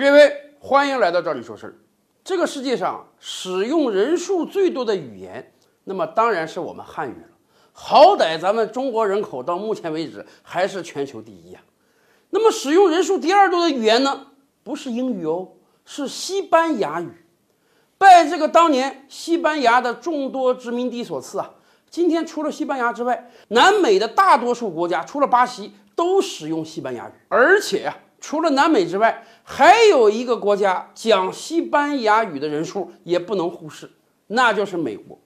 各位，欢迎来到这里说事儿。这个世界上使用人数最多的语言，那么当然是我们汉语了。好歹咱们中国人口到目前为止还是全球第一呀。那么使用人数第二多的语言呢？不是英语哦，是西班牙语。拜这个当年西班牙的众多殖民地所赐啊，今天除了西班牙之外，南美的大多数国家，除了巴西，都使用西班牙语。而且呀，除了南美之外，还有一个国家讲西班牙语的人数也不能忽视，那就是美国。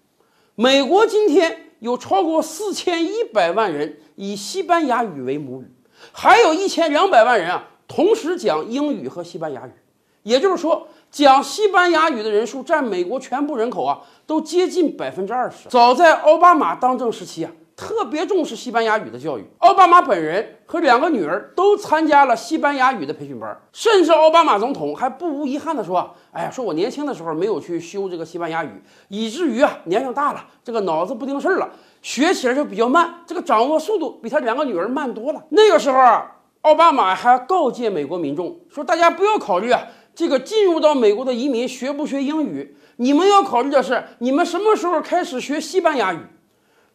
美国今天有超过四千一百万人以西班牙语为母语，还有一千两百万人啊，同时讲英语和西班牙语。也就是说，讲西班牙语的人数占美国全部人口啊，都接近百分之二十。早在奥巴马当政时期啊，特别重视西班牙语的教育。奥巴马本人和两个女儿都参加了西班牙语的培训班，甚至奥巴马总统还不无遗憾地说：“哎呀，说我年轻的时候没有去修这个西班牙语，以至于啊年龄大了，这个脑子不定事儿了，学起来就比较慢，这个掌握速度比他两个女儿慢多了。”那个时候啊，奥巴马还告诫美国民众说：“大家不要考虑啊。”这个进入到美国的移民学不学英语？你们要考虑的是，你们什么时候开始学西班牙语？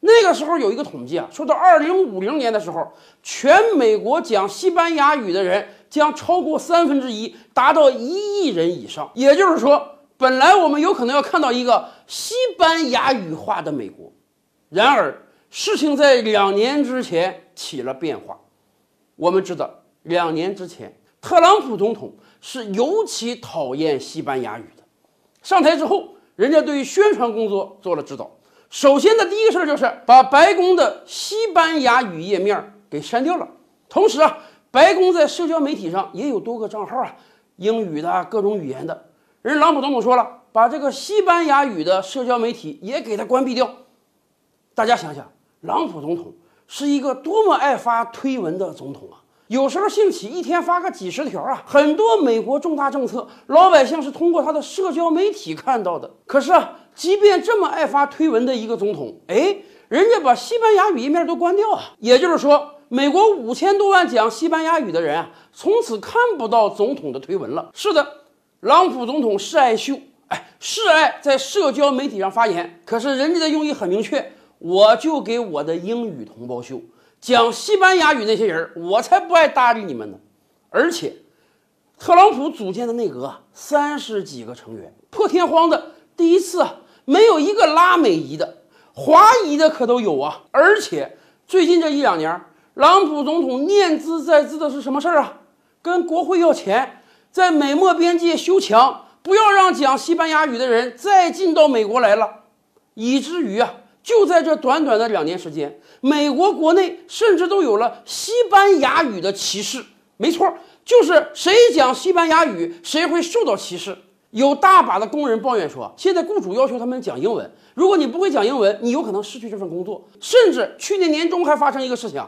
那个时候有一个统计啊，说到二零五零年的时候，全美国讲西班牙语的人将超过三分之一，达到一亿人以上。也就是说，本来我们有可能要看到一个西班牙语化的美国，然而事情在两年之前起了变化。我们知道，两年之前。特朗普总统是尤其讨厌西班牙语的。上台之后，人家对于宣传工作做了指导。首先的第一个事儿就是把白宫的西班牙语页面给删掉了。同时啊，白宫在社交媒体上也有多个账号啊，英语的各种语言的。人特朗普总统说了，把这个西班牙语的社交媒体也给它关闭掉。大家想想，朗普总统是一个多么爱发推文的总统啊！有时候兴起一天发个几十条啊，很多美国重大政策，老百姓是通过他的社交媒体看到的。可是啊，即便这么爱发推文的一个总统，哎，人家把西班牙语一面都关掉啊。也就是说，美国五千多万讲西班牙语的人啊，从此看不到总统的推文了。是的，朗普总统是爱秀，哎，是爱在社交媒体上发言。可是人家的用意很明确，我就给我的英语同胞秀。讲西班牙语那些人，我才不爱搭理你们呢。而且，特朗普组建的内阁，三十几个成员，破天荒的第一次，没有一个拉美裔的，华裔的可都有啊。而且最近这一两年，特朗普总统念兹在兹的是什么事儿啊？跟国会要钱，在美墨边界修墙，不要让讲西班牙语的人再进到美国来了，以至于啊。就在这短短的两年时间，美国国内甚至都有了西班牙语的歧视。没错，就是谁讲西班牙语，谁会受到歧视。有大把的工人抱怨说，现在雇主要求他们讲英文，如果你不会讲英文，你有可能失去这份工作。甚至去年年中还发生一个事情，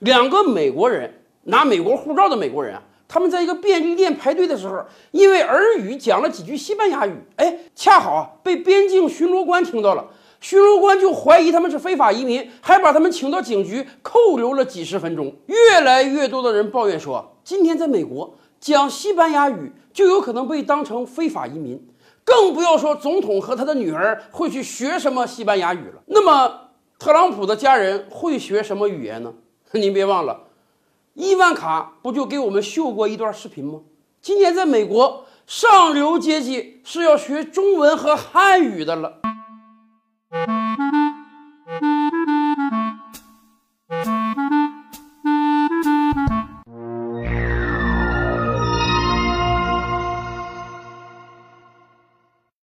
两个美国人拿美国护照的美国人啊，他们在一个便利店排队的时候，因为耳语讲了几句西班牙语，哎，恰好啊被边境巡逻官听到了。巡逻官就怀疑他们是非法移民，还把他们请到警局扣留了几十分钟。越来越多的人抱怨说，今天在美国讲西班牙语就有可能被当成非法移民，更不要说总统和他的女儿会去学什么西班牙语了。那么，特朗普的家人会学什么语言呢？您别忘了，伊万卡不就给我们秀过一段视频吗？今年在美国，上流阶级是要学中文和汉语的了。